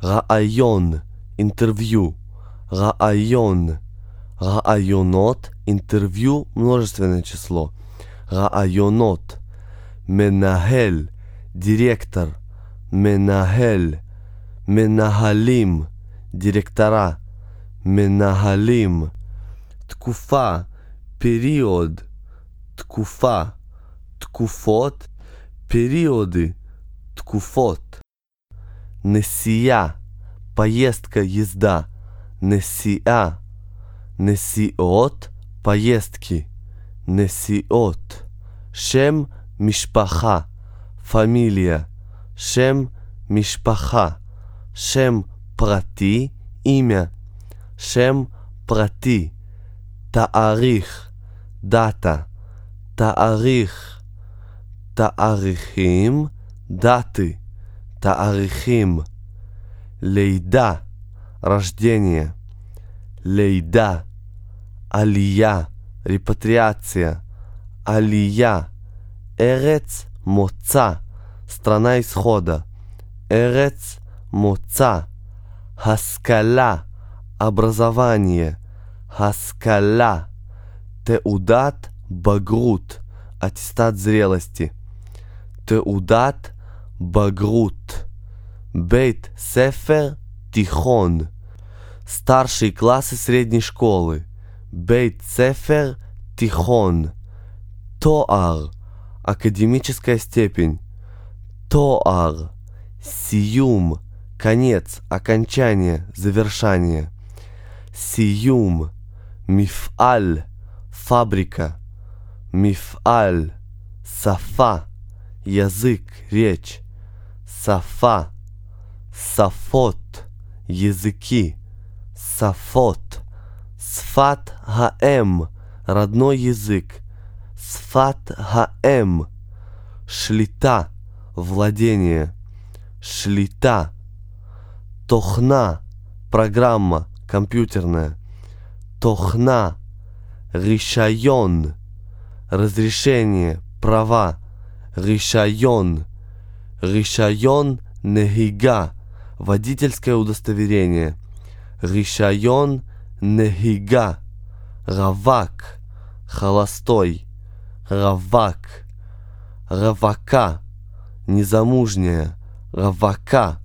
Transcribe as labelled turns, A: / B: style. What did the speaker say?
A: раайон, интервью, раайон, раайонот, интервью, множественное число, раайонот, менахель, директор, менахель, менахалим, директора, менахалим, ткуфа, период, ткуфа, ткуфот, периоды, ткуфот. נסיעה, поездка, езда, נסיעה, נסיעות, поездки, נסיעות. שם משפחה, פמיליה, שם משפחה, שם פרטי, имя, שם פרטי, תאריך, דאטה, תאריך, תאריכים, דאטי, Таарихим. Лейда. Рождение. Лейда. Алия. Репатриация. Алия. Эрец Моца. Страна исхода. Эрец Моца. Хаскала. Образование. Хаскала. Теудат Багрут. Аттестат зрелости. Теудат בגרות, בית ספר תיכון, старшие классы средней школы, бейт сефер тихон, тоар, академическая степень, тоар, сиюм, конец, окончание, завершание, сиюм, мифаль, фабрика, мифаль, сафа, язык, речь, сафа, сафот, языки, сафот, сфат хаэм, родной язык, сфат хаэм, шлита, владение, шлита, тохна, программа, компьютерная, тохна, ришайон, разрешение, права, ришайон, ришайон нехига, водительское удостоверение, ришайон нехига, равак, холостой, равак, равака, незамужняя, равака,